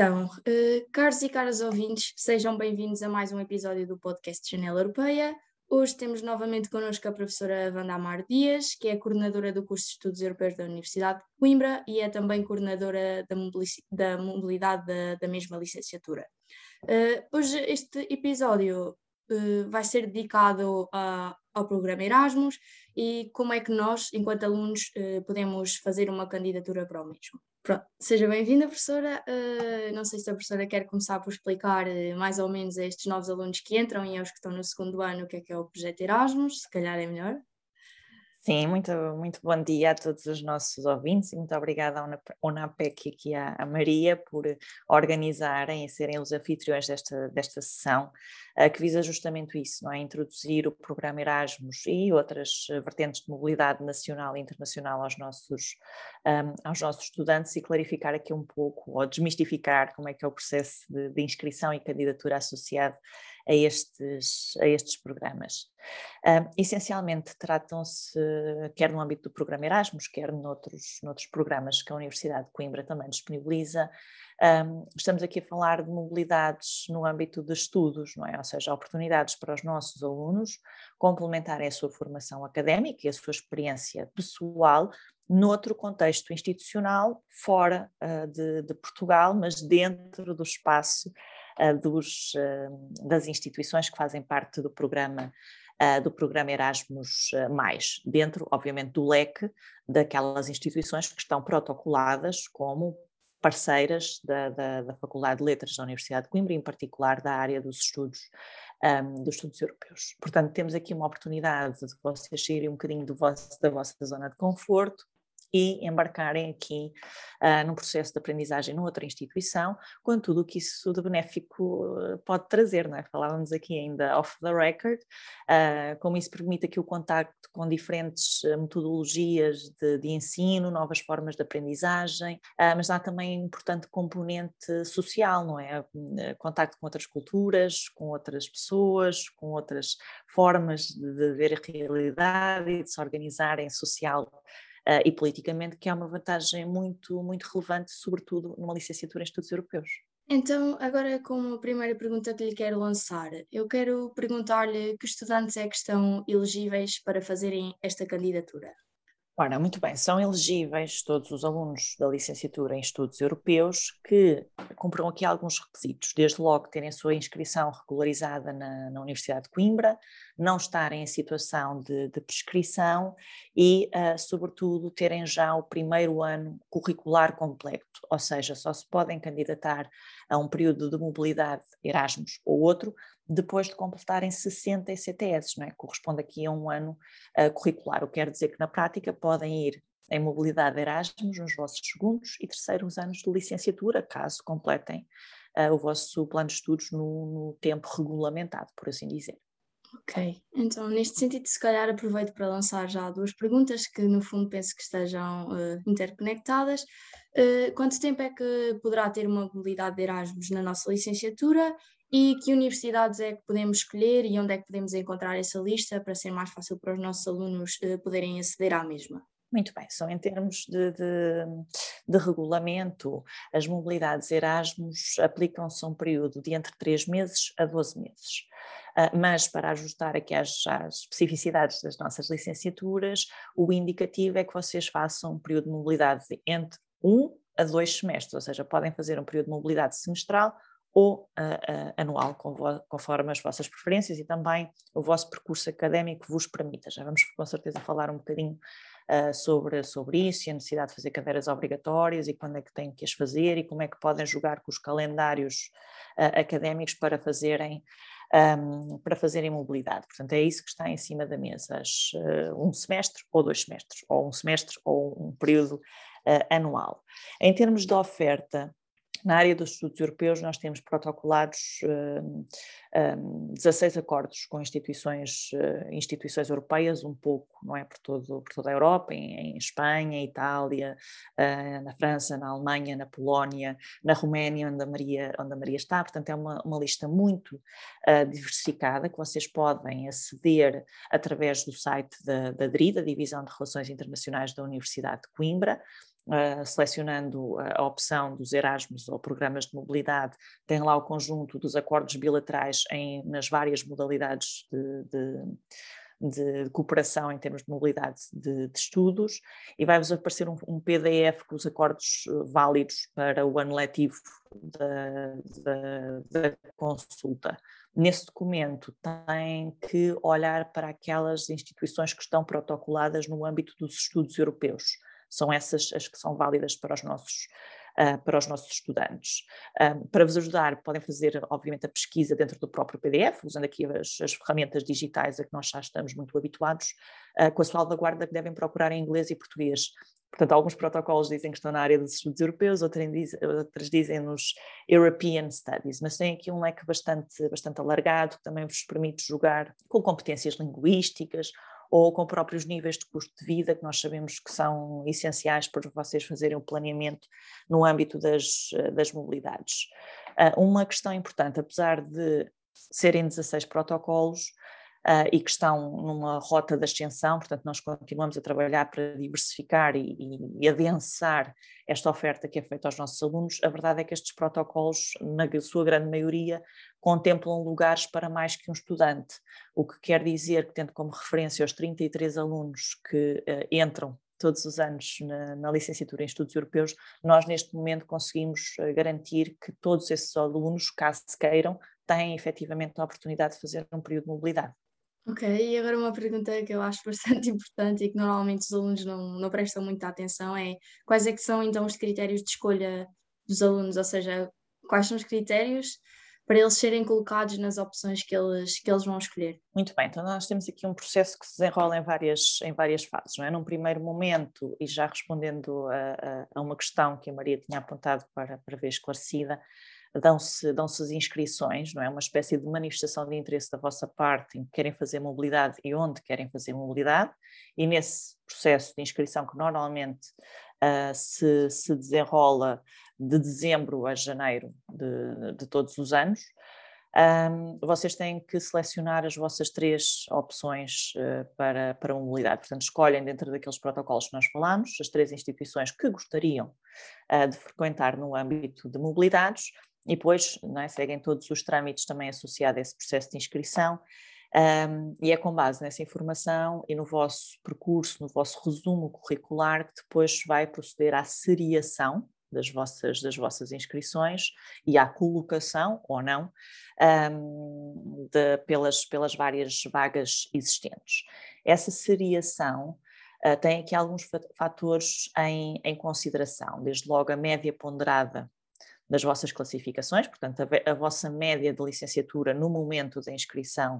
Então, uh, caros e caras ouvintes, sejam bem-vindos a mais um episódio do podcast Janela Europeia. Hoje temos novamente connosco a professora Wanda Amar Dias, que é coordenadora do curso de Estudos Europeus da Universidade de Coimbra e é também coordenadora da, da mobilidade da, da, mesma licenciatura. Uh, hoje este episódio uh, vai ser dedicado a, ao programa Erasmus e como é que nós, enquanto alunos, podemos fazer uma candidatura para o mesmo. Pronto, seja bem-vinda, professora. Uh, não sei se a professora quer começar por explicar uh, mais ou menos a estes novos alunos que entram e aos que estão no segundo ano o que é que é o projeto Erasmus, se calhar é melhor. Sim, muito, muito bom dia a todos os nossos ouvintes e muito obrigada à UNAPEC e aqui à, à Maria por organizarem e serem os anfitriões desta, desta sessão, uh, que visa justamente isso, não é? Introduzir o programa Erasmus e outras vertentes de mobilidade nacional e internacional aos nossos, um, aos nossos estudantes e clarificar aqui um pouco, ou desmistificar como é que é o processo de, de inscrição e candidatura associado a estes, a estes programas. Essencialmente tratam-se, quer no âmbito do programa Erasmus, quer noutros, noutros programas que a Universidade de Coimbra também disponibiliza, um, estamos aqui a falar de mobilidades no âmbito de estudos, não é? Ou seja, oportunidades para os nossos alunos complementarem a sua formação académica e a sua experiência pessoal noutro contexto institucional, fora uh, de, de, Portugal, mas dentro do espaço dos, das instituições que fazem parte do programa do programa Erasmus, mais dentro, obviamente, do leque daquelas instituições que estão protocoladas como parceiras da, da, da, Faculdade de Letras da Universidade de Coimbra, em particular da área dos estudos, um, dos estudos europeus. Portanto, temos aqui uma oportunidade de vocês saírem um bocadinho vosso, da vossa zona de conforto e embarcarem aqui uh, num processo de aprendizagem noutra instituição, com tudo o que isso de benéfico ah, pode trazer, não é? Falávamos aqui ainda off the record, uh, como isso permite aqui o contacto com diferentes metodologias de, de ensino, novas formas de aprendizagem, uh, mas há também um importante componente social, não é? Contacto com outras culturas, com outras pessoas, com outras formas de, de ver a realidade e de se organizarem social uh, e politicamente, que é uma vantagem muito, muito relevante, sobretudo numa licenciatura em estudos europeus. Então, agora como a primeira pergunta que lhe quero lançar, eu quero perguntar-lhe que estudantes é que estão elegíveis para fazerem esta candidatura? Ora, muito bem, são elegíveis todos os alunos da licenciatura em estudos europeus que cumpram aqui alguns requisitos, desde logo terem sua inscrição regularizada na, na Universidade de Coimbra, não estarem em situação de, de prescrição e, uh, sobretudo, terem já o primeiro ano curricular completo, ou seja, só se podem candidatar a um período de mobilidade Erasmus ou outro depois de completarem 60 ECTS, não é? corresponde aqui a um ano uh, curricular, o que quer dizer que na prática podem ir em mobilidade Erasmus nos vossos segundos e terceiros anos de licenciatura, caso completem uh, o vosso plano de estudos no, no, tempo regulamentado, por assim dizer. Ok, então neste sentido, se calhar aproveito para lançar já duas perguntas que no fundo penso que estejam uh, interconectadas. Uh, quanto tempo é que poderá ter uma mobilidade de Erasmus na nossa licenciatura e que universidades é que podemos escolher e onde é que podemos encontrar essa lista para ser mais fácil para os nossos alunos uh, poderem aceder à mesma? Muito bem, são em termos de, de, de regulamento, as mobilidades Erasmus aplicam-se a um período de entre 3 meses a 12 meses. Uh, mas para ajustar aqui às, às, especificidades das nossas licenciaturas, o indicativo é que vocês façam um período de mobilidade entre 1 um a 2 semestres, ou seja, podem fazer um período de mobilidade semestral ou uh, anual, conforme as vossas preferências e também o vosso percurso académico vos permita. Já vamos com certeza falar um bocadinho uh, sobre, sobre isso e a necessidade de fazer cadeiras obrigatórias e quando é que têm que as fazer e como é que podem jogar com os calendários académicos para fazerem um, para fazerem mobilidade. Portanto, é isso que está em cima da mesa, As, um semestre ou dois semestres, ou um semestre ou um período anual. Em termos de oferta, na área dos estudos europeus, nós temos protocolados um, um, 16 acordos com instituições, uh, instituições europeias, um pouco, não é, por, todo, por toda a Europa, em, em Espanha, Itália, uh, na França, na Alemanha, na Polónia, na Roménia, onde a Maria, onde a Maria está. Portanto, é uma, uma lista muito uh, diversificada que vocês podem aceder através do site da, da DRI, da Divisão de Relações Internacionais da Universidade de Coimbra, uh, selecionando a opção dos Erasmus ou programas de mobilidade, tem lá o conjunto dos acordos bilaterais em, nas várias modalidades de, de de cooperação em termos de mobilidade de, de estudos e vai-vos aparecer um, um, PDF com os acordos eh, válidos para o ano letivo da, da, da consulta. Nesse documento tem que olhar para aquelas instituições que estão protocoladas no âmbito dos estudos europeus. São essas as que são válidas para os nossos uh, para os nossos estudantes. Um, para vos ajudar, podem fazer, obviamente, a pesquisa dentro do próprio PDF, usando aqui as, as ferramentas digitais a que nós já estamos muito habituados, uh, com a salvaguarda que devem procurar em inglês e português. Portanto, alguns protocolos dizem que estão na área dos estudos europeus, outros dizem, outros dizem nos European Studies, mas tem aqui um leque bastante, bastante alargado que também vos permite jogar com competências linguísticas ou com próprios níveis de custo de vida, que nós sabemos que são essenciais para vocês fazerem o planeamento no âmbito das, das mobilidades. Ah, uma questão importante, apesar de serem 16 protocolos, uh, e que estão numa rota de ascensão, portanto, nós continuamos a trabalhar para diversificar e, e, e adensar esta oferta que é feita aos nossos alunos. A verdade é que estes protocolos, na sua grande maioria, contemplam lugares para mais que um estudante, o que quer dizer que, tendo como referência os 33 alunos que uh, entram todos os anos na, na, licenciatura em estudos europeus, nós neste momento conseguimos uh, garantir que todos esses alunos, caso queiram, têm efetivamente a oportunidade de fazer um período de mobilidade. Ok, e agora uma pergunta que eu acho bastante importante e que normalmente os alunos não, não prestam muita atenção é quais é que são então os critérios de escolha dos alunos, ou seja, quais são os critérios para eles serem colocados nas opções que eles, que eles vão escolher. Muito bem, então nós temos aqui um processo que se desenrola em várias, em várias fases, não é? Num primeiro momento, e já respondendo a, a, a uma questão que a Maria tinha apontado para, para ver esclarecida, dão-se dão as inscrições, não é? Uma espécie de manifestação de interesse da vossa parte em que querem fazer mobilidade e onde querem fazer mobilidade, e nesse processo de inscrição que normalmente uh, se, se desenrola de dezembro a janeiro de, de todos os anos, um, vocês têm que selecionar as vossas três opções uh, para, para mobilidade. Portanto, escolhem dentro daqueles protocolos que nós falámos as três instituições que gostariam uh, de frequentar no âmbito de mobilidades e depois é, seguem todos os trâmites também associados a esse processo de inscrição. Um, e é com base nessa informação e no vosso percurso, no vosso resumo curricular, que depois vai proceder à seriação das vossas, das vossas inscrições e à colocação, ou não, um, de, pelas, pelas várias vagas existentes. Essa seriação uh, tem aqui alguns fatores em, em consideração, desde logo a média ponderada das vossas classificações, portanto, a, a vossa média de licenciatura no momento da inscrição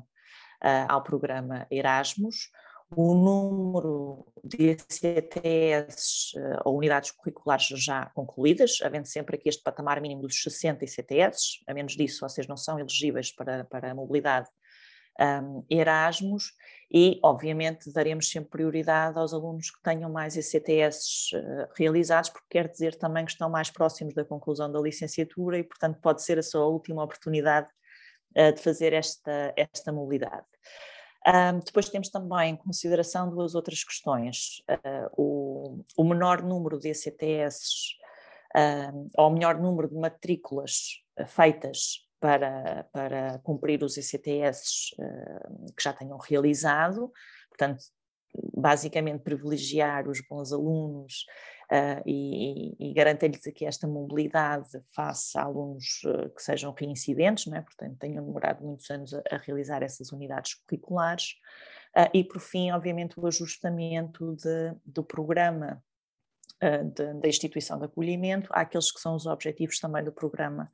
uh, ao programa Erasmus, o número de CTS uh, ah, ou unidades curriculares já concluídas, havendo sempre aqui este patamar mínimo dos 60 CTS, a menos disso vocês não são elegíveis para, para a mobilidade um, Erasmus e, obviamente, daremos sempre prioridade aos alunos que tenham mais ECTS uh, realizados, porque quer dizer também que estão mais próximos da conclusão da licenciatura e, portanto, pode ser a sua última oportunidade uh, de fazer esta, esta mobilidade. Um, depois temos também em consideração duas outras questões. Uh, o, o, menor número de ECTS, ou o menor número de matrículas feitas para, para cumprir os ICTS uh, eh, que já tenham realizado, portanto, basicamente privilegiar os bons alunos uh, e, e garantir-lhes aqui esta mobilidade face a alunos uh, que sejam reincidentes, não é? portanto tenham demorado muitos anos a, a realizar essas unidades curriculares, e por fim, obviamente, o ajustamento de, do programa da instituição de acolhimento, àqueles que são os objetivos também do programa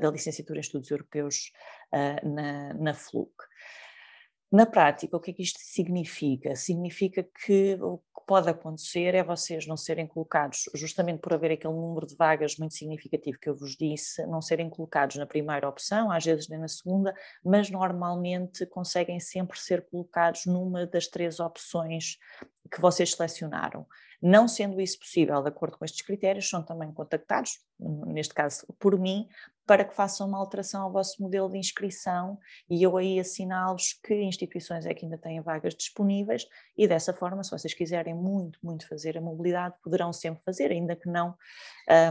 da licenciatura em estudos europeus na, na FLUC. Na prática, o que é que isto significa? Significa que o que pode acontecer é vocês não serem colocados, justamente por haver aquele número de vagas muito significativo que eu vos disse, não serem colocados na primeira opção, às vezes nem na segunda, mas normalmente conseguem sempre ser colocados numa das três opções que vocês selecionaram. Não sendo isso possível, de acordo com estes critérios, são também contactados, neste caso por mim, para que façam uma alteração ao vosso modelo de inscrição e eu aí assinalo-vos que instituições é que ainda têm vagas disponíveis e dessa forma, se vocês quiserem muito, muito fazer a mobilidade, poderão sempre fazer, ainda que não,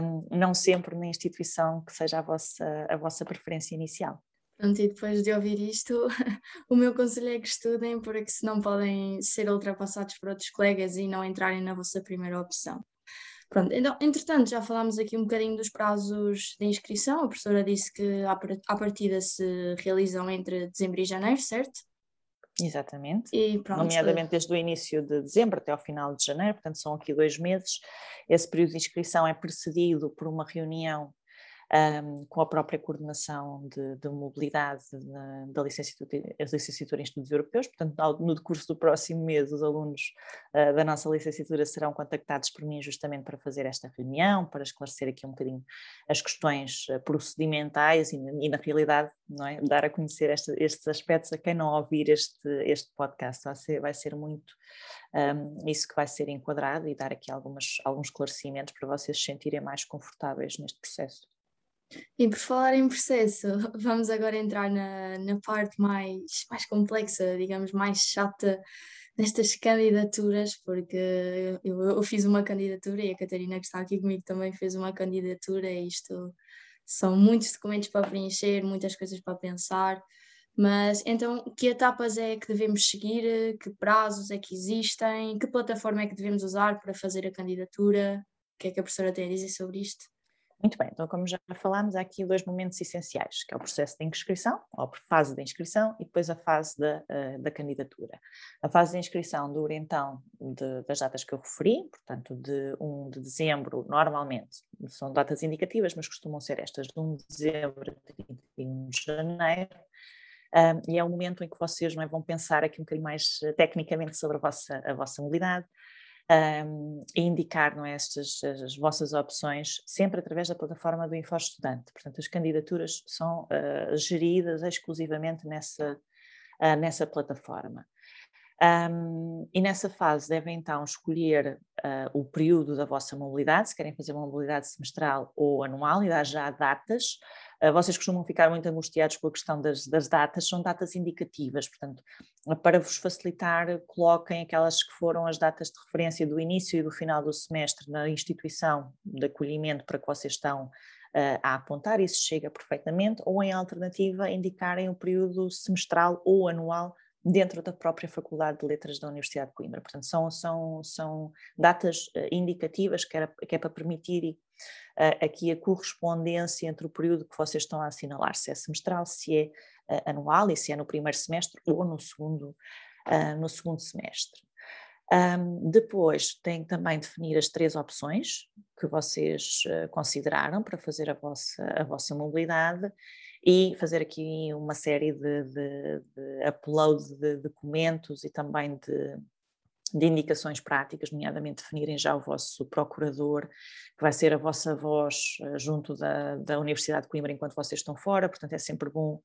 um, não sempre na instituição que seja a vossa, a vossa preferência inicial. Pronto, e depois de ouvir isto, o meu conselho é que estudem, porque senão podem ser ultrapassados por outros colegas e não entrarem na vossa primeira opção. Pronto, então, entretanto, já falámos aqui um bocadinho dos prazos de inscrição. A professora disse que à partida se realizam entre dezembro e janeiro, certo? Exatamente. E pronto, Nomeadamente desde o início de dezembro até ao final de janeiro, portanto são aqui dois meses. Esse período de inscrição é precedido por uma reunião um, com a própria coordenação de, de mobilidade da, licenciatura, licenciatura, em Estudos Europeus. Portanto, no decurso do próximo mês, os alunos uh, da nossa licenciatura serão contactados por mim justamente para fazer esta reunião, para esclarecer aqui um bocadinho as questões ah, procedimentais e, e na realidade, é? dar a conhecer estes aspectos a quem não ouvir este, este podcast. Vai ser, vai ser muito um, isso que vai ser enquadrado e dar aqui algumas, alguns esclarecimentos para vocês se sentirem mais confortáveis neste processo. E por falar em processo, vamos agora entrar na, na parte mais, mais complexa, digamos, mais chata nestas candidaturas, porque eu, eu fiz uma candidatura e a Catarina, que está aqui comigo, também fez uma candidatura, e isto são muitos documentos para preencher, muitas coisas para pensar. Mas então, que etapas é que devemos seguir? Que prazos é que existem? Que plataforma é que devemos usar para fazer a candidatura? O que é que a professora tem a dizer sobre isto? Muito bem, então como já falámos, há aqui dois momentos essenciais, que é o processo de inscrição, ou fase de inscrição, e depois a fase da, uh, da candidatura. A fase de inscrição dura então de, das datas que eu referi, portanto de 1 de dezembro, normalmente, são datas indicativas, mas costumam ser estas, de 1 de dezembro a 31 de janeiro, e é o momento em que vocês não é, vão pensar aqui um bocadinho mais uh, tecnicamente sobre a vossa, a vossa mobilidade, um, indicar não é, estas as vossas opções sempre através da plataforma do InfoStudante. Portanto, as candidaturas são uh, geridas exclusivamente nessa, uh, nessa plataforma. Um, e nessa fase devem então escolher uh, o período da vossa mobilidade, se querem fazer uma mobilidade semestral ou anual, e dar já datas. Uh, vocês costumam ficar muito angustiados com a questão das, das, datas, são datas indicativas, portanto, para vos facilitar, coloquem aquelas que foram as datas de referência do início e do final do semestre na instituição de acolhimento para que vocês estão uh, a apontar, isso chega perfeitamente, ou em alternativa, indicarem o período semestral ou anual dentro da própria Faculdade de Letras da Universidade de Coimbra. Portanto, são, são, são datas indicativas que, era, que, é para permitir uh, aqui a correspondência entre o período que vocês estão a assinalar, se é semestral, se é uh, anual e se é no primeiro semestre ou no segundo, no segundo semestre. Um, depois tem também definir as três opções que vocês consideraram para fazer a vossa, a vossa mobilidade e fazer aqui uma série de, de, de upload de documentos e também de, de indicações práticas, nomeadamente definirem já o vosso procurador, que vai ser a vossa voz eh, junto da, da Universidade de Coimbra enquanto vocês estão fora, portanto é sempre bom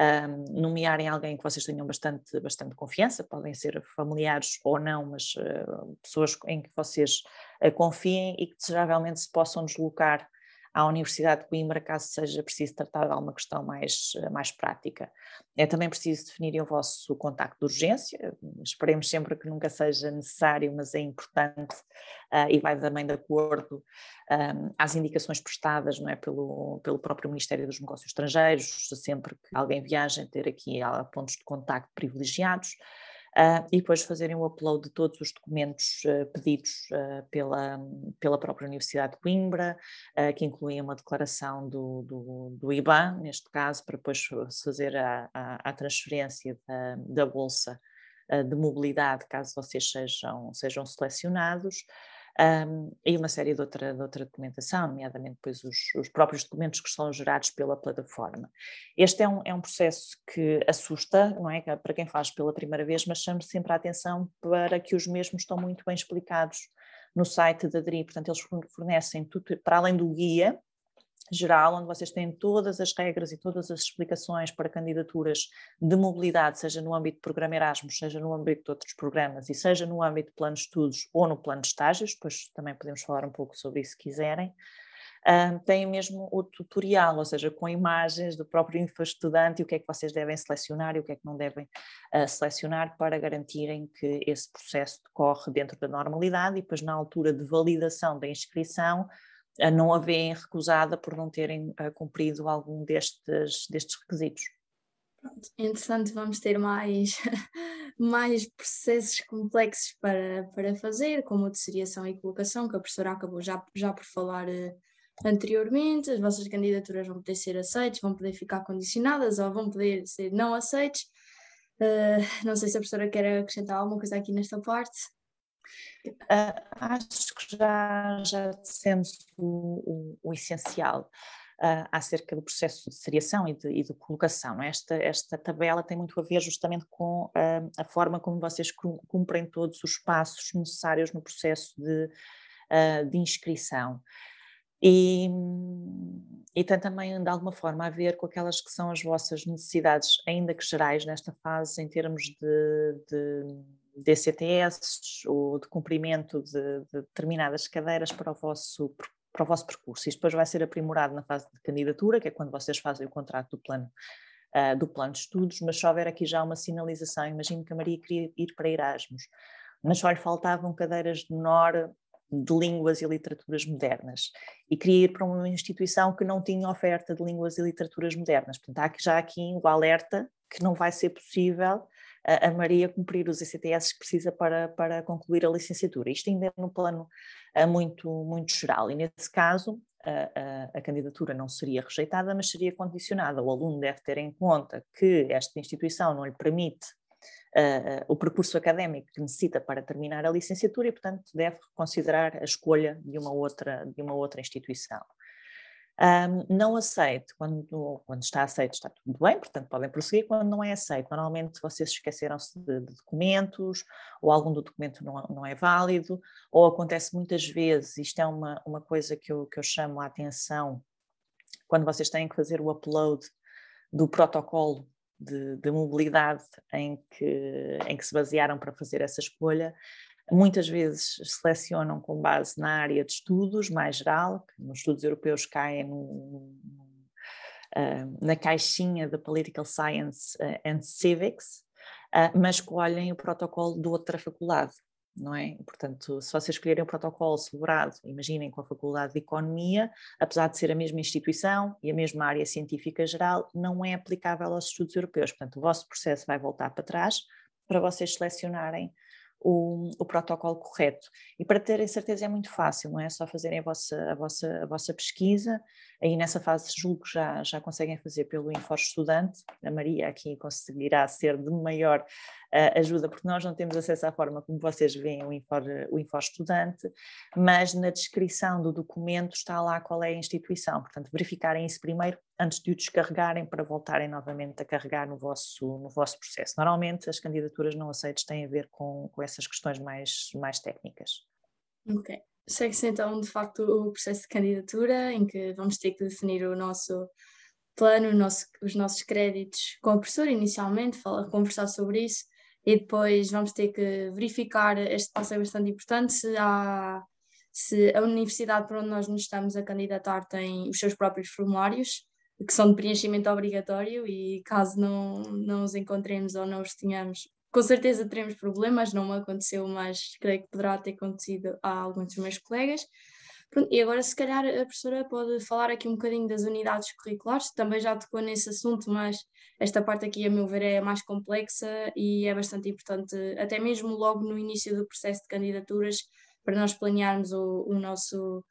um, nomearem alguém que vocês tenham bastante, bastante confiança, podem ser familiares ou não, mas uh, pessoas em que vocês uh, confiem e que desejaravelmente se possam deslocar à Universidade de Coimbra, caso seja preciso tratar de alguma questão mais, eh, mais prática. É também preciso definir o vosso contacto de urgência, esperemos sempre que nunca seja necessário, mas é importante uh, e vai também de acordo um, às indicações prestadas não é, pelo, pelo próprio Ministério dos Negócios Estrangeiros, sempre que alguém viaja, ter aqui pontos de contacto privilegiados uh, e depois fazerem o upload de todos os documentos uh, pedidos uh, pela, pela própria Universidade de Coimbra, que incluem uma declaração do, do, do, IBAN, neste caso, para depois fazer a, a, a transferência da, da bolsa de mobilidade, caso vocês sejam, sejam selecionados um, e uma série de outra, de outra documentação, nomeadamente depois os, os, próprios documentos que são gerados pela plataforma. Este é um, é um processo que assusta, não é? Para quem faz pela primeira vez, mas chamo sempre a atenção para que os mesmos estão muito bem explicados no site da DRI, portanto eles fornecem tudo, para além do guia, geral, onde vocês têm todas as regras e todas as explicações para candidaturas de mobilidade, seja no âmbito do programa Erasmus, seja no âmbito de outros programas e seja no âmbito de plano de estudos ou no plano de estágios, depois também podemos falar um pouco sobre isso se quiserem. Uh, tem mesmo o tutorial, ou seja, com imagens do próprio info-estudante e o que é que vocês devem selecionar e o que é que não devem uh, selecionar para garantirem que esse processo decorre dentro da normalidade e depois na altura de validação da inscrição a não haverem recusada por não terem uh, cumprido algum destes, destes requisitos. Pronto, entretanto, vamos ter mais, mais processos complexos para, para fazer, como a de seriação e colocação, que a professora acabou já, já por falar uh, anteriormente. As vossas candidaturas vão poder ser aceitas, vão poder ficar condicionadas ou vão poder ser não aceitas. Uh, não sei se a professora quer acrescentar alguma coisa aqui nesta parte. Uh, acho que já, já dissemos o, o, o essencial uh, acerca do processo de seriação e de, e de colocação. Esta, esta tabela tem muito a ver justamente com uh, a forma como vocês cumprem todos os passos necessários no processo de, de inscrição. E, e tem também, de alguma forma, a ver com aquelas que são as vossas necessidades, ainda que gerais, nesta fase, em termos de, de DCTS ou de cumprimento de, de, determinadas cadeiras para o, vosso, para o vosso percurso. Isto depois vai ser aprimorado na fase de candidatura, que é quando vocês fazem o contrato do plano, uh, do plano de estudos, mas se houver aqui já uma sinalização, imagino que a Maria queria ir para Erasmus, mas só lhe faltavam cadeiras de menor de línguas e literaturas modernas e queria ir para uma instituição que não tinha oferta de línguas e literaturas modernas. Portanto, há já aqui o alerta que não vai ser possível a Maria cumprir os ECTS que precisa para, para concluir a licenciatura. Isto ainda é no plano muito, muito geral, e nesse caso a, a, a, candidatura não seria rejeitada, mas seria condicionada. O aluno deve ter em conta que esta instituição não lhe permite uh, o percurso académico que necessita para terminar a licenciatura e, portanto, deve considerar a escolha de uma outra, de uma outra instituição. Um, não aceito, quando, quando está aceito está tudo bem, portanto podem prosseguir, quando não é aceito, normalmente vocês esqueceram-se de, de, documentos, ou algum do documento não, não é válido, ou acontece muitas vezes, isto é uma, uma coisa que eu, que eu chamo a atenção, quando vocês têm que fazer o upload do protocolo de, de mobilidade em que, em que se basearam para fazer essa escolha, Muitas vezes selecionam com base na área de estudos mais geral, que nos estudos europeus caem no, uh, na caixinha da Political Science uh, and Civics, uh, mas escolhem o protocolo de outra faculdade, não é? Portanto, se vocês escolherem o protocolo celebrado, imaginem com a Faculdade de Economia, apesar de ser a mesma instituição e a mesma área científica geral, não é aplicável aos estudos europeus. Portanto, o vosso processo vai voltar para trás para vocês selecionarem o, o, protocolo correto. E para terem certeza é muito fácil, não é só fazerem a vossa, a vossa, a vossa pesquisa, aí nessa fase julgo que já, já conseguem fazer pelo Infor Estudante, a Maria aqui conseguirá ser de maior uh, ajuda, porque nós não temos acesso à forma como vocês veem o Infor, Infor Estudante, mas na descrição do documento está lá qual é a instituição, portanto verificarem isso primeiro antes de o descarregarem para voltarem novamente a carregar no vosso, no vosso processo. Normalmente as candidaturas não aceitas têm a ver com, com essas questões mais, mais técnicas. Ok. Segue-se então de facto o processo de candidatura em que vamos ter que definir o nosso plano, o nosso, os nossos créditos com a professora inicialmente, falar, conversar sobre isso e depois vamos ter que verificar, este passo é bastante importante, se há se a universidade para onde nós nos estamos a candidatar tem os seus próprios formulários que são de preenchimento obrigatório e caso não, não os encontremos ou não os tenhamos, com certeza teremos problemas, não me aconteceu, mas creio que poderá ter acontecido a alguns dos meus colegas. Pronto, e agora, se calhar, a professora pode falar aqui um bocadinho das unidades curriculares, também já tocou nesse assunto, mas esta parte aqui, a meu ver, é mais complexa e é bastante importante, até mesmo logo no início do processo de candidaturas, para nós planearmos o, o nosso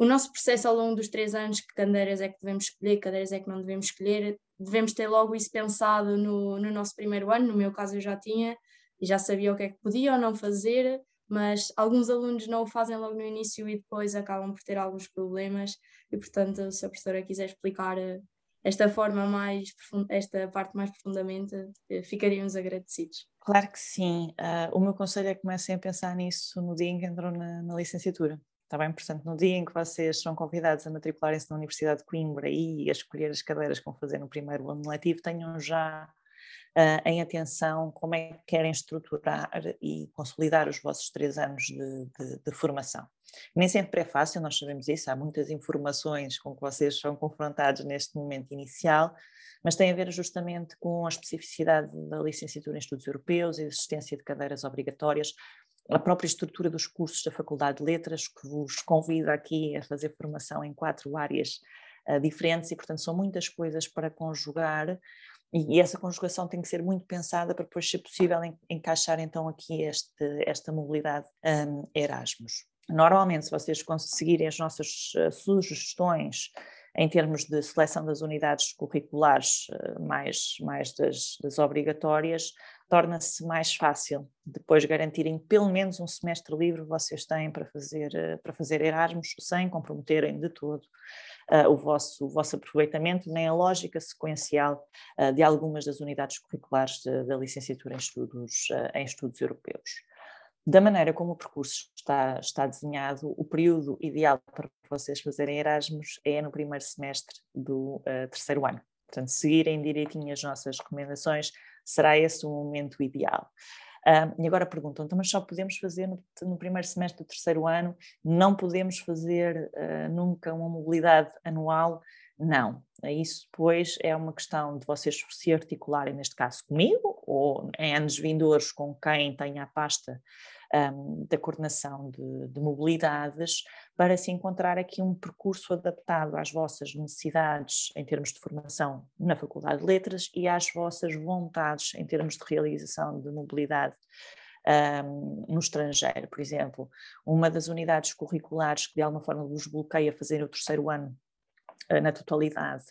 o nosso processo ao longo dos três anos, que cadeiras é que devemos escolher, cadeiras é que não devemos escolher, devemos ter logo isso pensado no, no nosso primeiro ano, no meu caso eu já tinha, e já sabia o que é que podia ou não fazer, mas alguns alunos não o fazem logo no início e depois acabam por ter alguns problemas, e portanto, se a professora quiser explicar eh, esta forma mais, esta parte mais profundamente, eh, ficaríamos agradecidos. Claro que sim. Uh, o meu conselho é que comecem a pensar nisso no dia em que entram na, na licenciatura Está bem? Portanto, no dia em que vocês são convidados a matricularem-se na Universidade de Coimbra e a escolher as cadeiras que vão fazer no primeiro ano letivo, tenham já uh, em atenção como é que querem estruturar e consolidar os vossos três anos de, de, de formação. Nem sempre é fácil, nós sabemos isso, há muitas informações com que vocês são confrontados neste momento inicial, mas tem a ver justamente com a especificidade da licenciatura em estudos europeus e a existência de cadeiras obrigatórias, a própria estrutura dos cursos da Faculdade de Letras, que vos convida aqui a fazer formação em quatro áreas uh, diferentes, e portanto são muitas coisas para conjugar, e, e essa conjugação tem que ser muito pensada para depois ser possível en, encaixar então aqui este, esta mobilidade um, Erasmus. Normalmente, se vocês conseguirem as nossas uh, sugestões em termos de seleção das unidades curriculares, uh, mais, mais das, das obrigatórias, torna-se mais fácil depois garantirem pelo menos um semestre livre vocês têm para fazer, uh, para fazer Erasmus sem comprometerem de todo o, vosso, o vosso aproveitamento, nem a lógica sequencial de algumas das unidades curriculares da licenciatura em estudos, em estudos europeus da maneira como o percurso está, está desenhado, o período ideal para vocês fazerem Erasmus é no primeiro semestre do uh, terceiro ano. Portanto, seguirem direitinho as nossas recomendações, será esse o momento ideal. Uh, e agora perguntam, então, mas só podemos fazer no, no, primeiro semestre do terceiro ano, não podemos fazer uh, nunca uma mobilidade anual? Não, isso depois é uma questão de vocês se articularem, neste caso comigo, ou em anos vindouros com quem tenha a pasta um, da coordenação de, de, mobilidades, para se encontrar aqui um percurso adaptado às vossas necessidades em termos de formação na Faculdade de Letras e às vossas vontades em termos de realização de mobilidade um, no estrangeiro. Por exemplo, uma das unidades curriculares que de alguma forma vos bloqueia fazer o terceiro ano na totalidade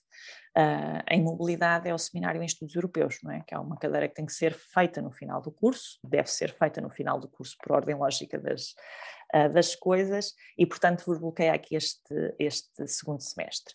uh, em mobilidade é o Seminário em Estudos Europeus, não é? que é uma cadeira que tem que ser feita no final do curso, deve ser feita no final do curso por ordem lógica das, uh, das coisas, e portanto vos bloqueia aqui este, este segundo semestre.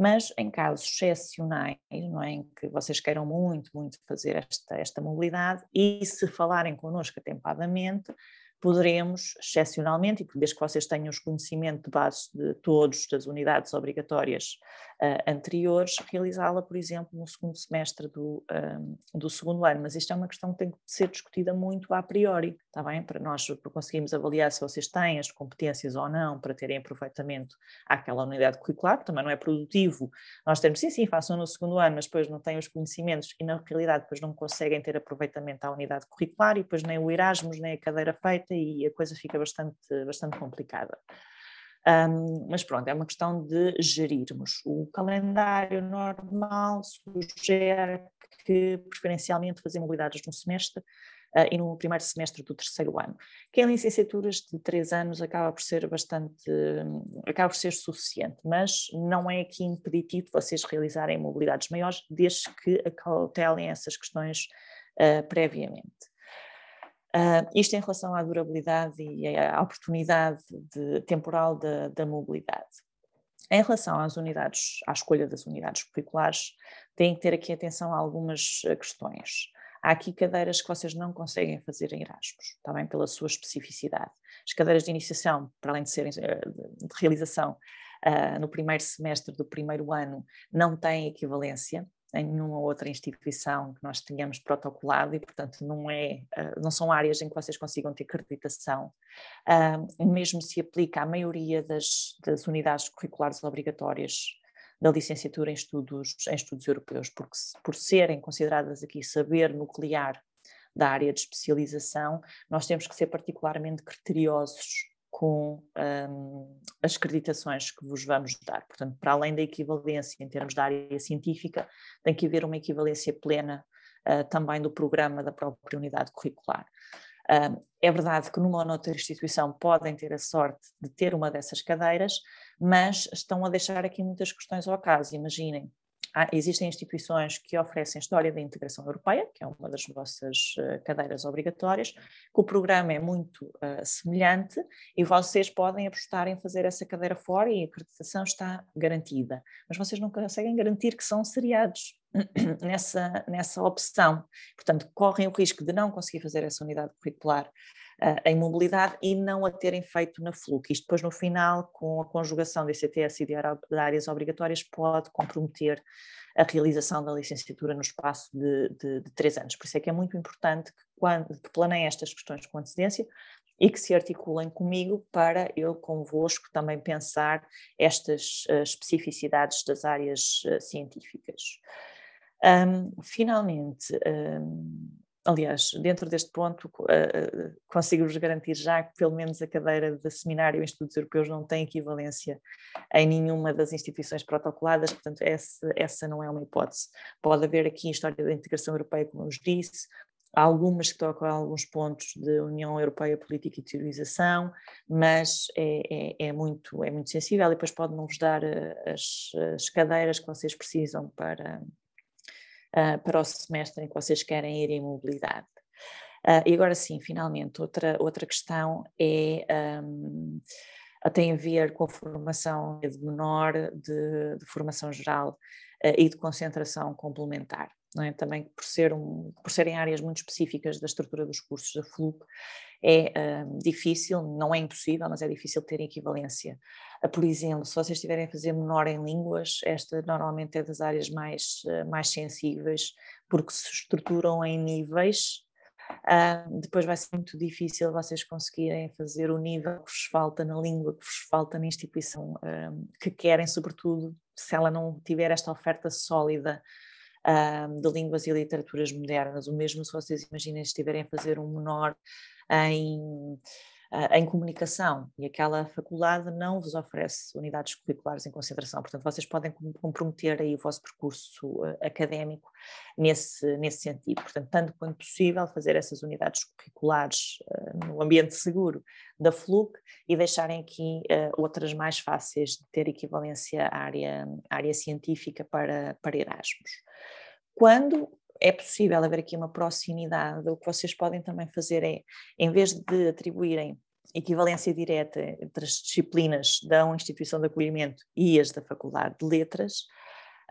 Mas em casos excepcionais, não é, em que vocês queiram muito, muito fazer esta, esta mobilidade, e se falarem connosco atempadamente, poderemos, excepcionalmente, e desde que vocês tenham os conhecimentos de base de todos das unidades obrigatórias uh, anteriores, realizá-la, por exemplo, no segundo semestre do, um, do segundo ano. Mas isto é uma questão que tem que ser discutida muito a priori, está bem? Para nós para conseguirmos avaliar se vocês têm as competências ou não para terem aproveitamento àquela unidade curricular, também não é produtivo nós termos, sim, sim, façam no segundo ano, mas depois não têm os conhecimentos e na realidade depois não conseguem ter aproveitamento à unidade curricular e depois nem o Erasmus, nem a cadeira feita e a coisa fica bastante, bastante complicada. Um, mas pronto, é uma questão de gerirmos. O calendário normal sugere que preferencialmente fazer mobilidades no semestre uh, e no primeiro semestre do terceiro ano. Que em licenciaturas de três anos acaba por ser bastante, um, acaba por ser suficiente, mas não é aqui impeditivo vocês realizarem mobilidades maiores, desde que acautelem essas questões uh, previamente. Uh, isto em relação à durabilidade e à oportunidade de, temporal da, da, mobilidade. Em relação às unidades, à escolha das unidades curriculares, têm que ter aqui atenção a algumas ah, questões. Há aqui cadeiras que vocês não conseguem fazer em Erasmus, também pela sua especificidade. As cadeiras de iniciação, para além de serem ah, de realização uh, no primeiro semestre do primeiro ano, não têm equivalência, em nenhuma outra instituição que nós tenhamos protocolado e, portanto, não, é, uh, não são áreas em que vocês consigam ter acreditação. Uh, mesmo se aplica à maioria das, das unidades curriculares obrigatórias da licenciatura em estudos, em estudos europeus, porque por serem consideradas aqui saber nuclear da área de especialização, nós temos que ser particularmente criteriosos com um, as acreditações que vos vamos dar. Portanto, para além da equivalência em termos da área científica, tem que haver uma equivalência plena uh, também do programa da própria unidade curricular. Uh, é verdade que numa ou noutra instituição podem ter a sorte de ter uma dessas cadeiras, mas estão a deixar aqui muitas questões ao caso. Imaginem, há, existem instituições que oferecem História da Integração Europeia, que é uma das vossas uh, cadeiras obrigatórias, que o programa é muito uh, semelhante e vocês podem apostar em fazer essa cadeira fora e a acreditação está garantida, mas vocês não conseguem garantir que são seriados nessa, nessa opção. Portanto, correm o risco de não conseguir fazer essa unidade curricular em mobilidade e não a terem feito na FLUC. Isto depois no final, com a conjugação de ICTS e de áreas obrigatórias, pode comprometer a realização da licenciatura no espaço de, de, de três anos. Por isso é que é muito importante que, quando, que planeiem estas questões com antecedência e que se articulem comigo para eu convosco também pensar estas uh, especificidades das áreas uh, científicas. Um, finalmente, um, aliás, dentro deste ponto, uh, consigo-vos garantir já que pelo menos a cadeira de seminário em estudos europeus não tem equivalência em nenhuma das instituições protocoladas, portanto, essa, essa não é uma hipótese. Pode haver aqui história da integração europeia, como eu vos disse, algumas que tocam a alguns pontos de União Europeia Política e Teorização, mas é, é, é, muito, é muito sensível e depois pode não vos dar as, as cadeiras que vocês precisam para, uh, para o semestre em que vocês querem ir em mobilidade. Uh, e agora sim, finalmente, outra, outra questão é, um, tem a ver com a formação de menor, de, de formação geral uh, e de concentração complementar. É? Também por, ser um, por serem áreas muito específicas da estrutura dos cursos da FLUP, é uh, difícil, não é impossível, mas é difícil ter equivalência. Uh, por exemplo, se vocês estiverem a fazer menor em línguas, esta normalmente é das áreas mais, uh, mais sensíveis, porque se estruturam em níveis, depois vai ser muito difícil vocês conseguirem fazer o nível que vos falta na língua, que vos falta na instituição que querem, sobretudo se ela não tiver esta oferta sólida de línguas e literaturas modernas. O mesmo se vocês imaginem estiverem a fazer um menor em, em comunicação e aquela faculdade não vos oferece unidades curriculares em concentração. Portanto, vocês podem comprometer aí o vosso percurso uh, académico nesse, nesse sentido. Portanto, tanto quanto possível, fazer essas unidades curriculares uh, no ambiente seguro da FLUC e deixarem aqui uh, outras mais fáceis de ter equivalência à área, à área científica para, para Erasmus. Quando é possível haver aqui uma proximidade, o que vocês podem também fazer é, em vez de atribuírem equivalência direta entre as disciplinas da instituição de acolhimento e as da Faculdade de Letras,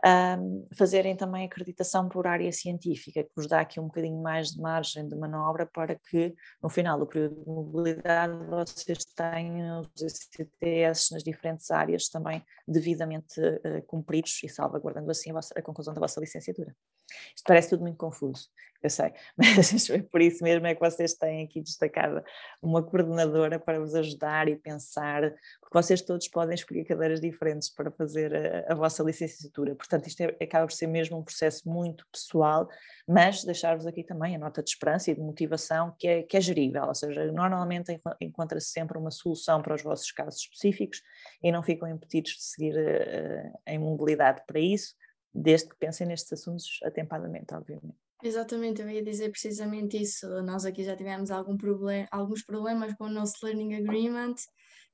um, fazerem também acreditação por área científica, que vos dá aqui um bocadinho mais de margem de manobra para que no final do período de mobilidade vocês tenham os ICTS nas diferentes áreas também devidamente uh, cumpridos e salvaguardando assim a, vossa, a conclusão da vossa licenciatura. Isto parece tudo muito confuso, eu sei, mas por isso mesmo é que vocês têm aqui destacada uma coordenadora para vos ajudar e pensar, porque vocês todos podem escolher cadeiras diferentes para fazer a, a vossa licenciatura, portanto isto é, acaba por ser mesmo um processo muito pessoal, mas deixar-vos aqui também a nota de esperança e de motivação que é, que é gerível, ou seja, normalmente encontra-se sempre uma solução para os vossos casos específicos e não ficam impedidos de seguir uh, em mobilidade para isso, desde que pensem nestes assuntos atempadamente, obviamente. Exatamente, eu ia dizer precisamente isso. Nós aqui já tivemos algum problem alguns problemas com o nosso Learning Agreement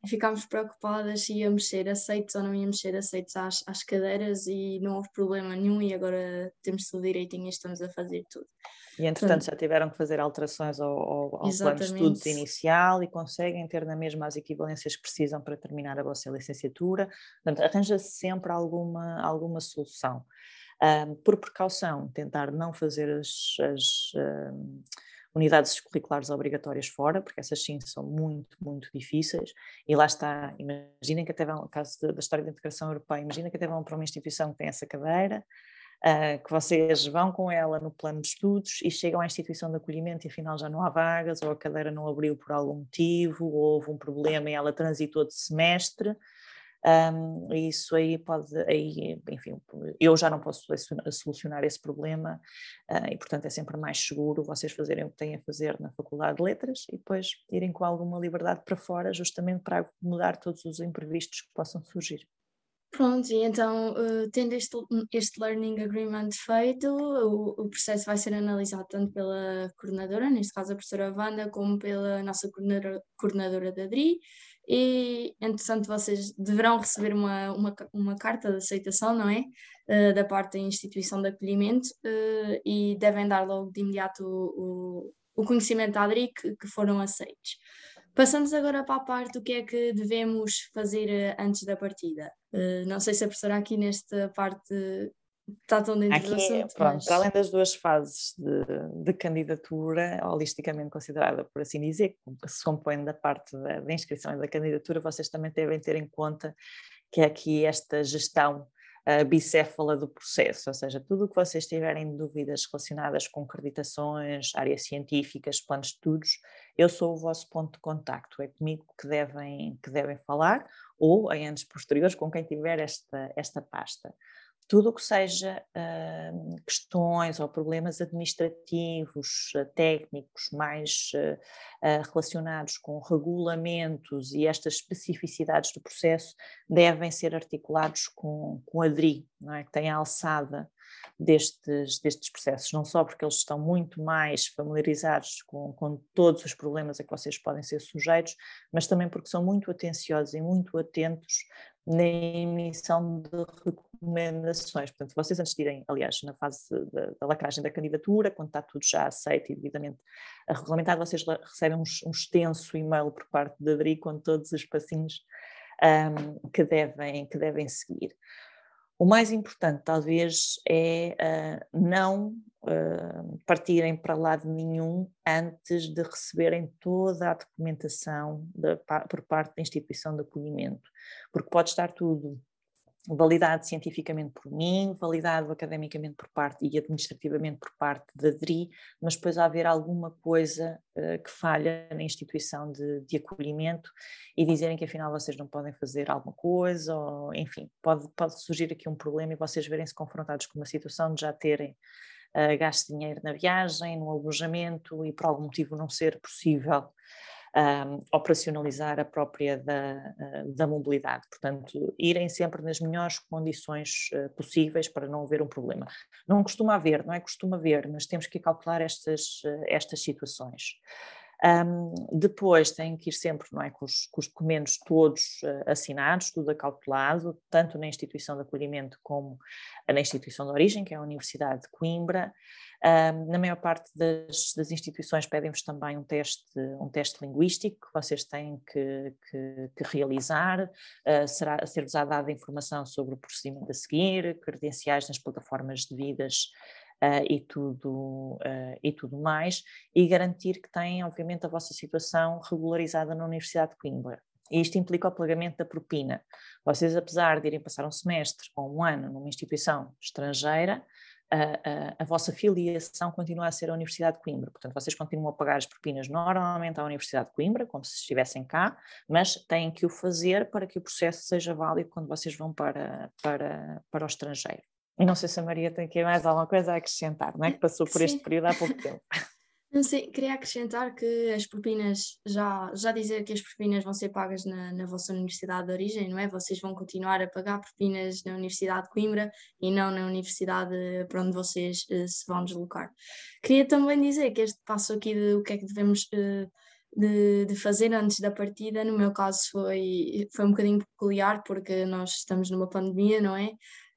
e ficámos preocupadas se íamos ser aceitos ou não íamos ser aceitos às, às cadeiras e não houve problema nenhum e agora temos tudo direitinho e estamos a fazer tudo. E entretanto já tiveram que fazer alterações ao, ao, ao plano de estudos inicial e conseguem ter na mesma as equivalências que precisam para terminar a vossa licenciatura. Portanto, arranja-se sempre alguma, alguma solução. Um, por precaução, tentar não fazer as, as um, unidades curriculares obrigatórias fora, porque essas sim são muito, muito difíceis. E lá está, imaginem que até vão, no caso da história da integração europeia, imaginem que até vão para uma instituição que tem essa cadeira, uh, que vocês vão com ela no plano de estudos e chegam à instituição de acolhimento e afinal já não há vagas, ou a cadeira não abriu por algum motivo, ou houve um problema e ela transitou de semestre. Um, isso aí pode, aí, enfim, eu já não posso solucionar esse problema uh, e, portanto, é sempre mais seguro vocês fazerem o que têm a fazer na Faculdade de Letras e depois irem com alguma liberdade para fora, justamente para acomodar todos os imprevistos que possam surgir. Pronto, e então, uh, tendo este, este Learning Agreement feito, o, o, processo vai ser analisado tanto pela coordenadora, neste caso a professora Wanda, como pela nossa coordenadora, coordenadora da DRI, e entretanto vocês deverão receber uma, uma, uma carta de aceitação, não é? Uh, da parte da instituição de acolhimento uh, e devem dar logo de imediato o, o, o conhecimento à DRI que, que foram aceitos. Passamos agora para a parte do que é que devemos fazer eh, antes da partida. Uh, não sei se a professora aqui nesta parte está tão dentro Aqui, do assunto. Pronto, mas... para além das duas fases de, de, candidatura, holisticamente considerada, por assim dizer, que se compõe da parte da, da inscrição e da candidatura, vocês também devem ter em conta que é aqui esta gestão uh, bicéfala do processo, ou seja, tudo o que vocês tiverem dúvidas relacionadas com acreditações, áreas científicas, planos de estudos, eu sou o vosso ponto de contacto, é comigo que devem, que devem falar, ou em anos posteriores com quem tiver esta, esta pasta tudo o que seja uh, questões ou problemas administrativos, uh, técnicos, mais uh, relacionados com regulamentos e estas especificidades do processo devem ser articulados com, com a DRI, não é? que tem a alçada destes, destes processos, não só porque eles estão muito mais familiarizados com, com todos os problemas a que vocês podem ser sujeitos, mas também porque são muito atenciosos e muito atentos na emissão de recomendações. Portanto, vocês antes de irem, aliás, na fase da, da lacragem da candidatura, quando está tudo já aceito e devidamente regulamentado, vocês recebem um, um extenso e-mail por parte da DRI com todos os passinhos um, que, devem, que devem seguir. O mais importante, talvez, é uh, não uh, partirem para lado nenhum antes de receberem toda a documentação de, por parte da instituição de acolhimento, porque pode estar tudo validado cientificamente por mim, validado academicamente por parte e administrativamente por parte da DRI, mas depois haver alguma coisa uh, que falha na instituição de, de, acolhimento e dizerem que afinal vocês não podem fazer alguma coisa, ou enfim, pode, pode surgir aqui um problema e vocês verem-se confrontados com uma situação de já terem uh, gasto dinheiro na viagem, no alojamento e por algum motivo não ser possível um, operacionalizar a própria da, da mobilidade. Portanto, irem sempre nas melhores condições uh, possíveis para não haver um problema. Não costuma haver, não é costuma haver, mas temos que calcular estas, uh, estas situações. Um, depois tem que ir sempre não é, com, os, com os documentos todos uh, assinados, tudo acautelado, tanto na instituição de acolhimento como na instituição de origem, que é a Universidade de Coimbra. Um, na maior parte das, das instituições pedem-vos também um teste, um teste linguístico que vocês têm que, que, que realizar, uh, será ser-vos dada informação sobre o procedimento a seguir, credenciais nas plataformas devidas uh, e, tudo, uh, e tudo mais, e garantir que têm, obviamente, a vossa situação regularizada na Universidade de Coimbra. E isto implica o pagamento da propina. Vocês, apesar de irem passar um semestre ou um ano numa instituição estrangeira, a, a, a, vossa filiação continua a ser a Universidade de Coimbra. Portanto, vocês continuam a pagar as propinas normalmente à Universidade de Coimbra, como se estivessem cá, mas têm que o fazer para que o processo seja válido quando vocês vão para, para, para o estrangeiro. E não sei se a Maria tem aqui mais alguma coisa a acrescentar, não é? Que passou por Sim. este período há pouco tempo. Não sei, queria acrescentar que as propinas, já, já dizer que as propinas vão ser pagas na, na vossa universidade de origem, não é? Vocês vão continuar a pagar propinas na Universidade de Coimbra e não na universidade para onde vocês uh, se vão deslocar. Queria também dizer que este passo aqui de o que é que devemos uh, de, de, fazer antes da partida, no meu caso foi, foi um bocadinho peculiar porque nós estamos numa pandemia, não é?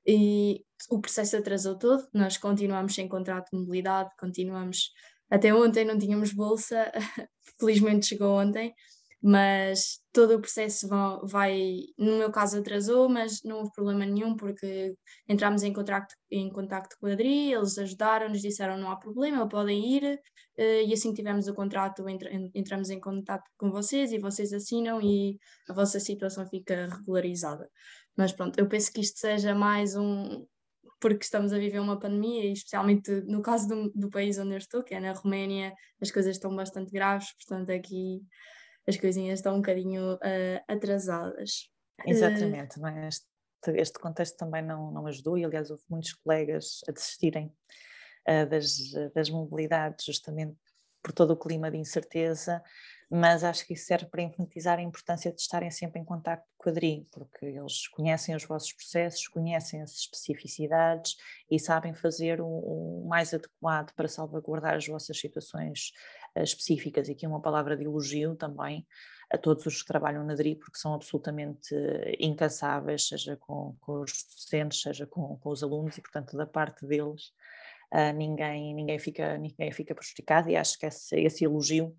E o processo atrasou todo, nós continuamos sem contrato de mobilidade, continuamos até ontem não tínhamos bolsa, felizmente chegou ontem, mas todo o processo vai, no meu caso atrasou, mas não houve problema nenhum porque entramos em contacto, em contacto com a Adri, eles ajudaram, nos disseram não há problema, podem ir, eh, e assim que tivermos o contrato entramos em contato com vocês e vocês assinam e a vossa situação fica regularizada. Mas pronto, eu penso que isto seja mais um, porque estamos a viver uma pandemia e especialmente no caso do, do país onde eu estou, que é na Roménia, as coisas estão bastante graves, portanto aqui as coisinhas estão um bocadinho uh, atrasadas. Exatamente, uh, este, este, contexto também não, não ajudou e aliás houve muitos colegas a desistirem uh, das, das mobilidades justamente por todo o clima de incerteza mas acho que isso serve para enfatizar a importância de estarem sempre em contato com a DRI, porque eles conhecem os vossos processos, conhecem as especificidades e sabem fazer o, o mais adequado para salvaguardar as vossas situações uh, específicas. E aqui uma palavra de elogio também a todos os que trabalham na DRI, porque são absolutamente incansáveis, seja com, com os docentes, seja com, com, os alunos, e portanto da parte deles uh, ninguém, ninguém, fica, ninguém fica prejudicado e acho que esse, esse elogio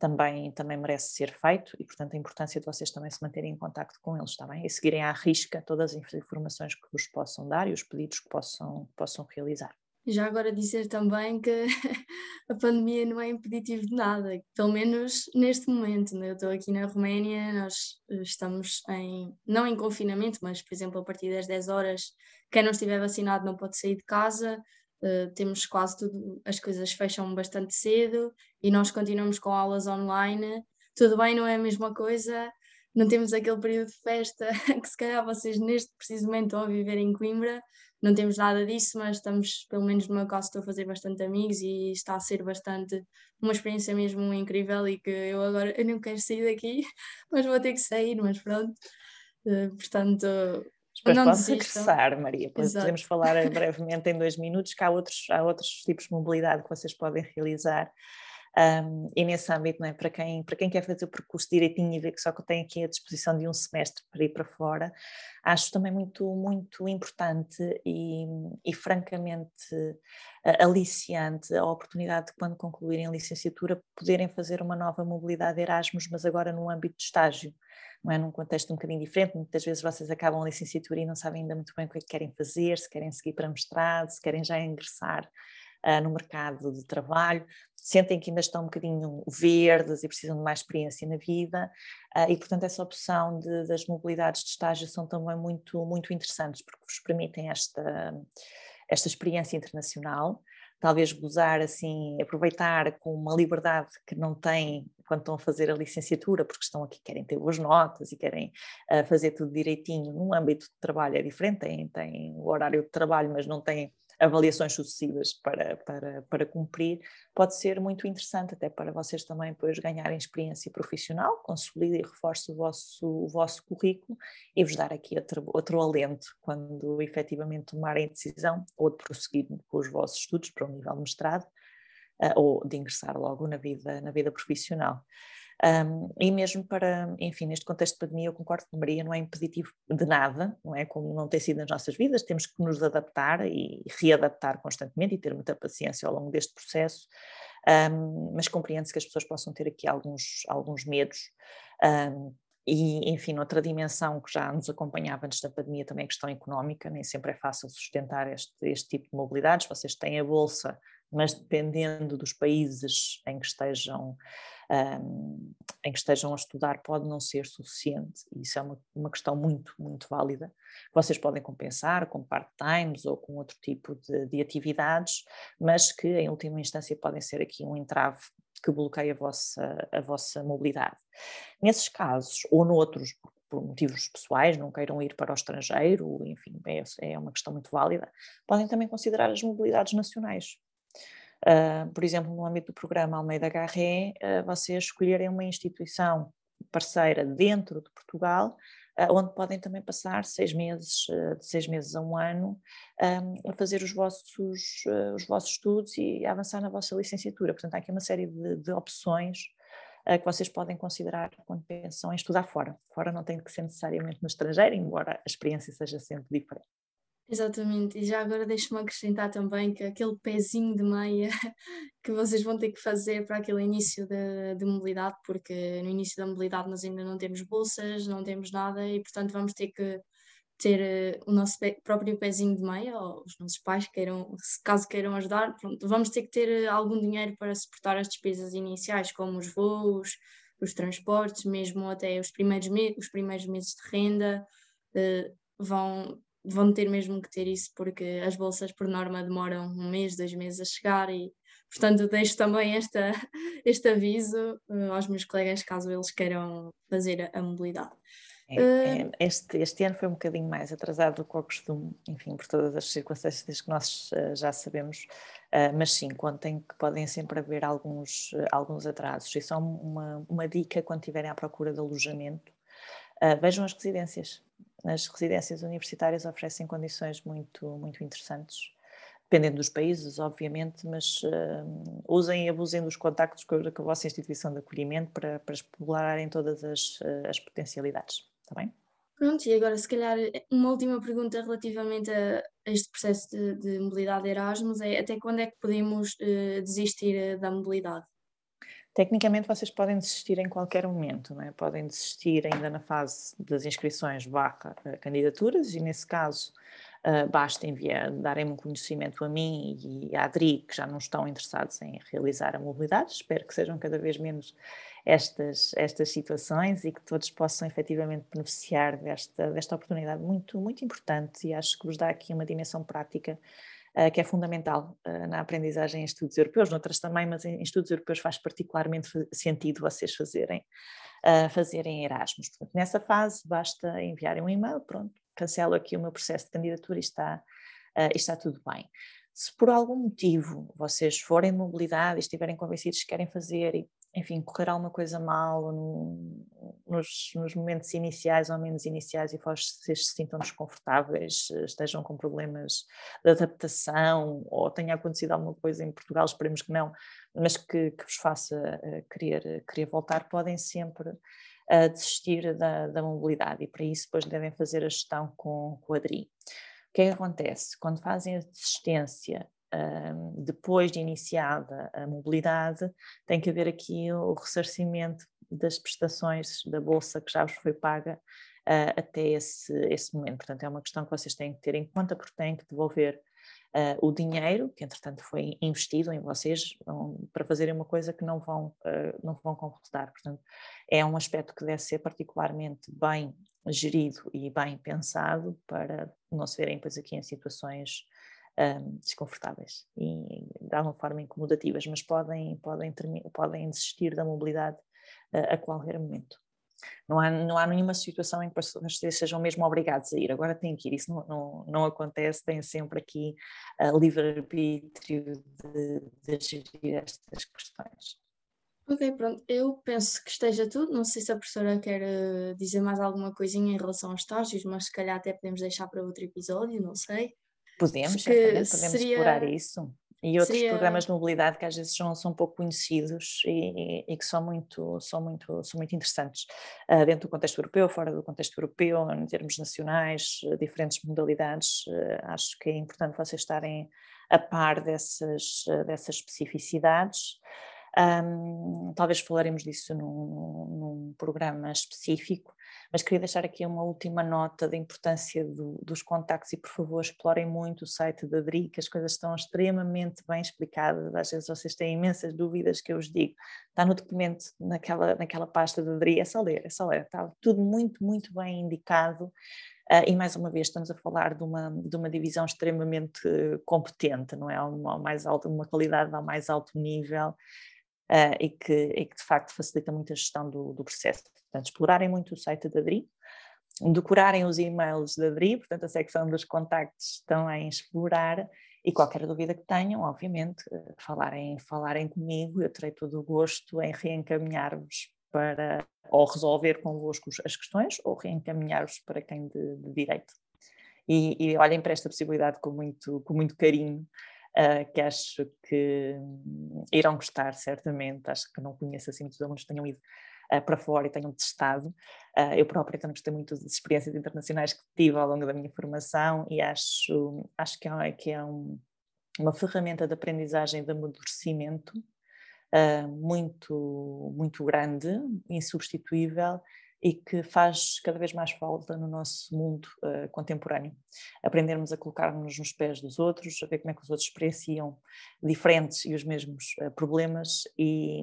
também, também merece ser feito e, portanto, a importância de vocês também se manterem em contaco com eles, bem? E seguirem à risca todas as informações que vos possam dar e os pedidos que possam, possam realizar. Já agora dizer também que a pandemia não é impeditivo de nada, pelo menos neste momento. Né? Eu estou aqui na Roménia, nós eh, estamos em, não em confinamento, mas, por exemplo, a partir das 10 horas, quem não estiver vacinado não pode sair de casa, Uh, temos quase tudo, as coisas fecham bastante cedo e nós continuamos com aulas online. Tudo bem, não é a mesma coisa, não temos aquele período de festa que se calhar vocês neste preciso momento estão a viver em Coimbra, não temos nada disso, mas estamos, pelo menos no meu caso, estou a fazer bastante amigos e está a ser bastante uma experiência mesmo incrível e que eu agora eu não quero sair daqui, mas vou ter que sair, mas pronto. Uh, portanto, depois não pode regressar, Maria. Depois podemos falar brevemente em dois minutos, que há outros, há outros tipos de mobilidade que vocês podem realizar. Um, e nesse âmbito, é? para, quem, para quem quer fazer o percurso direitinho e ver que só que tem aqui a disposição de um semestre para ir para fora, acho também muito, muito importante e, e francamente aliciante a oportunidade de, quando concluírem a licenciatura, poderem fazer uma nova mobilidade Erasmus, mas agora no âmbito de estágio não é? Num contexto um bocadinho diferente, muitas vezes vocês acabam a licenciatura e não sabem ainda muito bem o que é que querem fazer, se querem seguir para mestrado, se querem já ingressar uh, no mercado de trabalho, sentem que ainda estão um bocadinho verdes e precisam de mais experiência na vida, uh, e portanto essa opção de, das mobilidades de estágio são também muito, muito interessantes, porque vos permitem esta, esta experiência internacional, talvez gozar assim, aproveitar com uma liberdade que não têm quando estão a fazer a licenciatura, porque estão aqui, querem ter boas notas e querem uh, fazer tudo direitinho. No âmbito de trabalho é diferente, têm, têm o horário de trabalho, mas não têm avaliações sucessivas para, para, para cumprir, pode ser muito interessante até para vocês também depois ganharem experiência profissional, consolida e reforce o vosso, o vosso currículo e vos dar aqui outro, outro alento quando efetivamente tomarem decisão ou de prosseguir com os vossos estudos para um nível de mestrado uh, ou de ingressar logo na vida, na vida profissional. Um, e mesmo para, enfim, neste contexto de pandemia, eu concordo com Maria, não é impeditivo de nada, não é? Como não tem sido nas nossas vidas, temos que nos adaptar e readaptar constantemente e ter muita paciência ao longo deste processo, um, mas compreende-se que as pessoas possam ter aqui alguns, alguns medos. Um, e, enfim, outra dimensão que já nos acompanhava antes da pandemia também é a questão económica, nem sempre é fácil sustentar este, este tipo de mobilidades. Vocês têm a Bolsa, mas dependendo dos países em que estejam um, em que estejam a estudar pode não ser suficiente, isso é uma, uma questão muito, muito válida. Vocês podem compensar com part-times ou com outro tipo de, de atividades, mas que em última instância podem ser aqui um entrave que bloqueia a vossa, a vossa mobilidade. Nesses casos, ou noutros, por motivos pessoais, não queiram ir para o estrangeiro, enfim, é, é uma questão muito válida, podem também considerar as mobilidades nacionais. Uh, por exemplo, no âmbito do programa Almeida Garré, uh, vocês escolherem uma instituição parceira dentro de Portugal, uh, onde podem também passar seis meses, de seis meses a um ano, um, a fazer os vossos, os vossos estudos e avançar na vossa licenciatura. Portanto, há aqui uma série de, de opções que vocês podem considerar quando pensam em estudar fora. Fora não tem que ser necessariamente no estrangeiro, embora a experiência seja sempre diferente. Exatamente, e já agora deixe-me acrescentar também que aquele pezinho de meia que vocês vão ter que fazer para aquele início de, de, mobilidade, porque no início da mobilidade nós ainda não temos bolsas, não temos nada e portanto vamos ter que ter uh, o nosso próprio pezinho de meia, ou os nossos pais queiram, caso queiram ajudar, pronto, vamos ter que ter uh, algum dinheiro para suportar as despesas iniciais, como os voos, os transportes, mesmo até os primeiros, os primeiros meses de renda, uh, vão vão ter mesmo que ter isso porque as bolsas por norma demoram um mês, dois meses a chegar e portanto deixo também esta, este aviso uh, aos meus colegas caso eles queiram fazer a, a mobilidade. É, é, uh, este, este ano foi um bocadinho mais atrasado do que o costume, enfim, por todas as circunstâncias que nós uh, já sabemos, mas sim, contem que podem sempre haver alguns, alguns atrasos. E só uma, uma dica quando estiverem à procura de alojamento, vejam as residências as residências universitárias oferecem condições muito, muito interessantes, dependendo dos países, obviamente, mas uh, usem e abusem dos contactos com a, vossa instituição de acolhimento para, para explorarem todas as, uh, as potencialidades, está bem? Pronto, e agora se calhar uma última pergunta relativamente a este processo de, de mobilidade Erasmus é até quando é que podemos uh, desistir da mobilidade? Tecnicamente, vocês podem desistir em qualquer momento, não é? podem desistir ainda na fase das inscrições barra eh, candidaturas, e nesse caso uh, basta enviar, darem-me um conhecimento a mim e à Adri, que já não estão interessados em realizar a mobilidade. Espero que sejam cada vez menos estas, estas situações e que todos possam efetivamente beneficiar desta, desta oportunidade muito, muito importante e acho que vos dá aqui uma dimensão prática que é fundamental uh, na aprendizagem em estudos europeus, noutras também, mas em, estudos europeus faz particularmente sentido vocês fazerem, uh, fazerem Erasmus. Portanto, nessa fase basta enviarem um e-mail, pronto, cancelo aqui o meu processo de candidatura e está, uh, está tudo bem. Se por algum motivo vocês forem de mobilidade e estiverem convencidos que querem fazer e enfim, correr alguma coisa mal no, nos, nos, momentos iniciais ou menos iniciais e vocês se sintam desconfortáveis, estejam com problemas de adaptação ou tenha acontecido alguma coisa em Portugal, esperemos que não, mas que, que vos faça uh, querer, querer voltar, podem sempre uh, desistir da, da, mobilidade e para isso depois devem fazer a gestão com, com a DRI. O que é que acontece? Quando fazem a desistência depois de iniciada a mobilidade, tem que haver aqui o ressarcimento das prestações da bolsa que já vos foi paga uh, até esse, esse momento. Portanto, é uma questão que vocês têm que ter em conta, porque têm que devolver uh, o dinheiro que, entretanto, foi investido em vocês um, para fazerem uma coisa que não vão, uh, não vão completar. Portanto, é um aspecto que deve ser particularmente bem gerido e bem pensado para não se verem, depois, aqui em situações um, desconfortáveis e de alguma forma incomodativas, mas podem, podem, podem desistir da mobilidade uh, a qualquer momento. Não há, não há nenhuma situação em que vocês sejam mesmo obrigados a ir, agora têm que ir, isso não, não, não acontece, têm sempre aqui uh, livre-arbítrio de, de gerir estas questões. Ok, pronto. Eu penso que esteja tudo. Não sei se a professora quer uh, dizer mais alguma coisinha em relação aos estágios, mas se calhar até podemos deixar para outro episódio, não sei. Podemos, podemos seria... explorar isso. E outros seria... programas de mobilidade que às vezes são, são pouco conhecidos e, e, que são muito, são muito, são muito interessantes uh, dentro do contexto europeu, fora do contexto europeu, em termos nacionais, uh, diferentes modalidades. Uh, acho que é importante vocês estarem a par dessas, dessas especificidades. Um, talvez falaremos disso num, num, programa específico, mas queria deixar aqui uma última nota da importância do, dos contactos e por favor explorem muito o site da DRI, que as coisas estão extremamente bem explicadas, às vezes vocês têm imensas dúvidas que eu vos digo, está no documento, naquela, naquela pasta da DRI, é só ler, é só ler, está tudo muito, muito bem indicado, Uh, e mais uma vez estamos a falar de uma, de uma divisão extremamente competente, não é? Uma, mais alta, uma qualidade ao mais alto nível uh, e, que, e, que, de facto facilita muito a gestão do, do, processo. Portanto, explorarem muito o site da DRI, decorarem os e-mails da DRI, portanto a secção dos contactos estão em explorar e qualquer dúvida que tenham, obviamente, eh, falarem, falarem comigo, eu terei todo o gosto em reencaminhar-vos para ou resolver convosco as questões ou reencaminhar-vos para quem de, de direito. E, e, olhem para esta possibilidade com muito, com muito carinho, uh, que acho que irão gostar, certamente. Acho que não conheço assim muitos alunos que tenham ido uh, para fora e tenham testado. Uh, eu própria também gostei muito das experiências internacionais que tive ao longo da minha formação e acho, acho que é, que é um, uma ferramenta de aprendizagem de amadurecimento muito, muito grande, insubstituível e que faz cada vez mais falta no nosso mundo uh, contemporâneo. Aprendermos a colocar-nos nos pés dos outros, a ver como é que os outros experienciam diferentes e os mesmos uh, problemas e,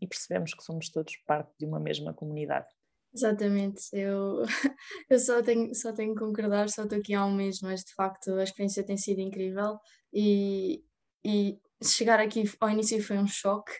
e percebemos que somos todos parte de uma mesma comunidade. Exatamente, eu, eu só, tenho, só tenho que concordar, só estou aqui há um mês, mas de facto a experiência tem sido incrível e, e chegar aqui ao início foi um choque,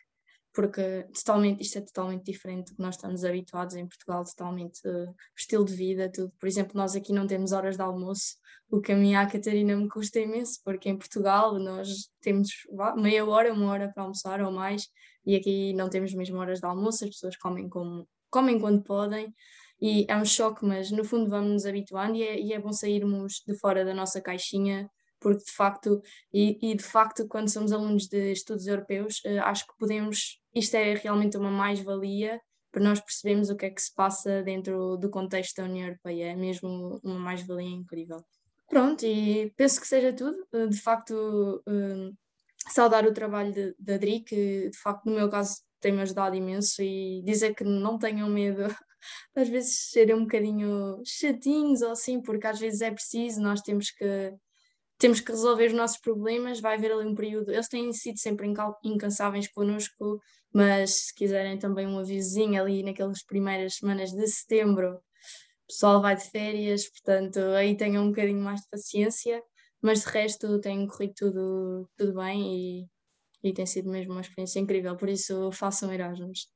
porque totalmente, isto é totalmente diferente do que nós estamos habituados em Portugal, totalmente uh, estilo de vida, tudo. Por exemplo, nós aqui não temos horas de almoço, o que a minha a Catarina me custa imenso, porque em Portugal nós temos meia hora, uma hora para almoçar ou mais, e aqui não temos mesmo horas de almoço, as pessoas comem, como, comem quando podem, e é um choque, mas no fundo vamos nos habituando e é, e é bom sairmos de fora da nossa caixinha porque de facto, e, e, de facto, quando somos alunos de estudos europeus, uh, acho que podemos, isto é realmente uma mais-valia para nós percebermos o que é que se passa dentro do contexto da União Europeia, é mesmo uma mais-valia incrível. Pronto, e penso que seja tudo. Uh, de facto, uh, saudar o trabalho da Adri, que de facto, no meu caso, tem-me ajudado imenso e dizer que não tenham medo, às vezes serem um bocadinho chatinhos ou assim, porque às vezes é preciso, nós temos que temos que resolver os nossos problemas, vai haver ali um período, eles têm sido sempre incansáveis connosco, mas se quiserem também um avisozinho ali naquelas primeiras semanas de setembro, o pessoal vai de férias, portanto aí tenham um bocadinho mais de paciência, mas de resto tem corrido tudo, tudo bem e, e tem sido mesmo uma experiência incrível, por isso façam Erasmus.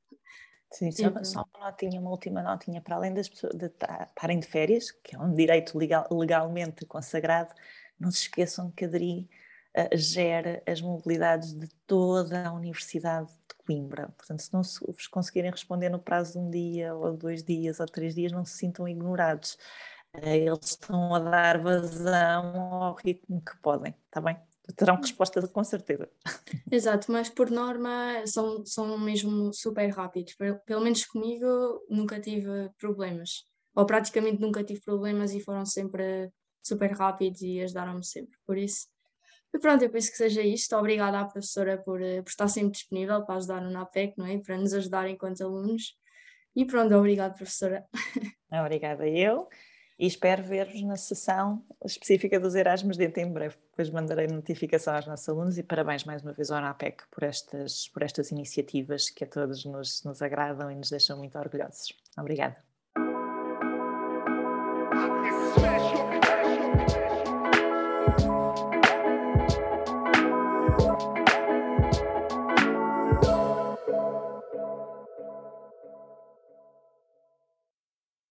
Sim, só, só uma notinha, uma última notinha, para além das pessoas de estarem de férias, que é um direito legal, legalmente consagrado, não se esqueçam que a DRI uh, gera as mobilidades de toda a Universidade de Coimbra. Portanto, se não vos conseguirem responder no prazo de um dia, ou dois dias, ou três dias, não se sintam ignorados. Uh, eles estão a dar vazão ao ritmo que podem, está bem? terão resposta com certeza. Exato, mas por norma são, são mesmo super rápidos. Pelo menos comigo nunca tive problemas. Ou praticamente nunca tive problemas e foram sempre super rápidos e ajudaram-me sempre. Por isso, e pronto, eu penso que seja isto. Obrigada à professora por, eh, por estar sempre disponível para ajudar no NAPEC, não é? Para nos ajudar enquanto alunos. E pronto, obrigada, professora. Obrigada eu e espero ver-vos na sessão específica dos Erasmus dentro em breve. Depois mandarei notificação aos nossos alunos e parabéns mais uma vez ao NAPEC por estas, por estas iniciativas que a todos nos, nos agradam e nos deixam muito orgulhosos. Obrigada.